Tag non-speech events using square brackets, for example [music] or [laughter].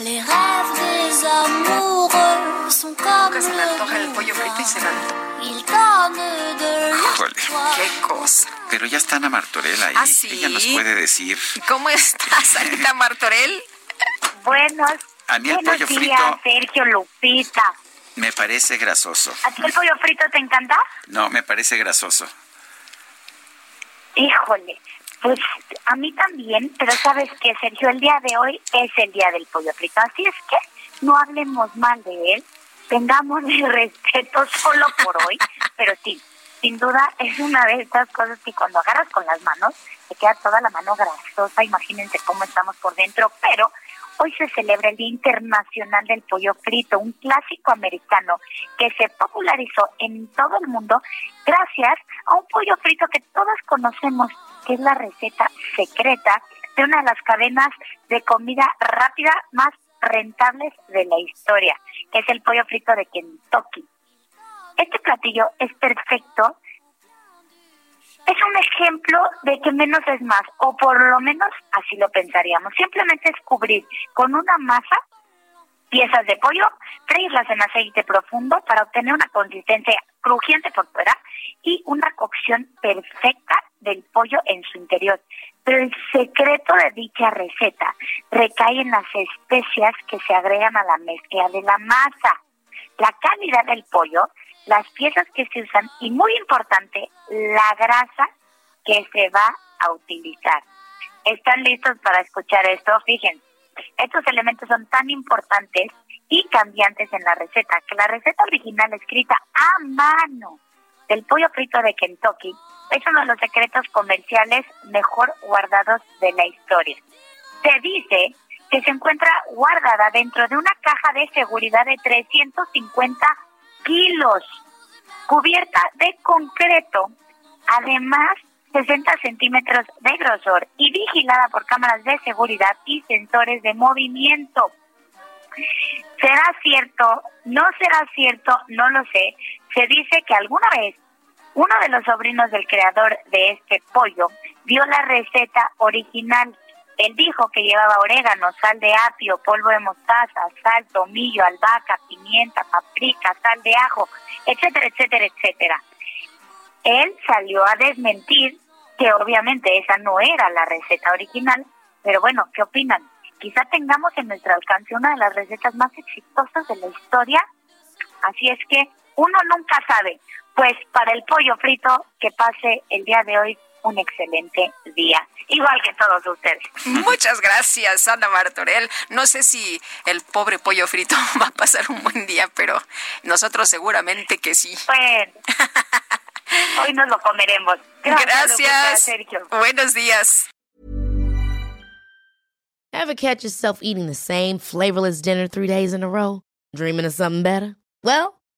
Les rêves des amoureux sont comme se me antoja el pollo frito y se. Ils donnent de Híjole, Qué cosa. pero ya está Ana Martorell ahí. ¿Ah, sí? Ella nos puede decir. ¿Cómo estás, [laughs] Anita Martorell? Buenos, A mí el buenos pollo días, frito Sergio Lupita. me parece grasoso. ¿A ti el pollo frito te encanta? No, me parece grasoso. Híjole, pues a mí también, pero sabes que Sergio, el día de hoy es el día del pollo frito, así es que no hablemos mal de él, tengamos el [laughs] respeto solo por hoy, pero sí, sin duda es una de estas cosas que cuando agarras con las manos, te queda toda la mano grasosa, imagínense cómo estamos por dentro, pero hoy se celebra el Día Internacional del Pollo Frito, un clásico americano que se popularizó en todo el mundo gracias a un pollo frito que todos conocemos, es la receta secreta de una de las cadenas de comida rápida más rentables de la historia, que es el pollo frito de Kentucky. Este platillo es perfecto es un ejemplo de que menos es más, o por lo menos así lo pensaríamos. Simplemente es cubrir con una masa piezas de pollo, freírlas en aceite profundo para obtener una consistencia crujiente por fuera y una cocción perfecta del pollo en su interior. Pero el secreto de dicha receta recae en las especias que se agregan a la mezcla de la masa, la calidad del pollo, las piezas que se usan y muy importante, la grasa que se va a utilizar. ¿Están listos para escuchar esto? Fíjense, estos elementos son tan importantes y cambiantes en la receta que la receta original escrita a mano del pollo frito de Kentucky es uno de los secretos comerciales mejor guardados de la historia. Se dice que se encuentra guardada dentro de una caja de seguridad de 350 kilos, cubierta de concreto, además 60 centímetros de grosor y vigilada por cámaras de seguridad y sensores de movimiento. ¿Será cierto? ¿No será cierto? No lo sé. Se dice que alguna vez uno de los sobrinos del creador de este pollo dio la receta original. Él dijo que llevaba orégano, sal de apio, polvo de mostaza, sal, tomillo, albahaca, pimienta, paprika, sal de ajo, etcétera, etcétera, etcétera. Él salió a desmentir que obviamente esa no era la receta original, pero bueno, ¿qué opinan? Quizá tengamos en nuestro alcance una de las recetas más exitosas de la historia. Así es que uno nunca sabe. Pues para el pollo frito, que pase el día de hoy un excelente día, igual que todos ustedes. Muchas gracias, Ana Martorell. No sé si el pobre pollo frito [laughs] va a pasar un buen día, pero nosotros seguramente que sí. Bueno, [laughs] hoy nos lo comeremos. Lupita, Gracias. Sergio. Buenos días. Ever catch yourself eating the same flavorless dinner three days in a row? Dreaming of something better? Well,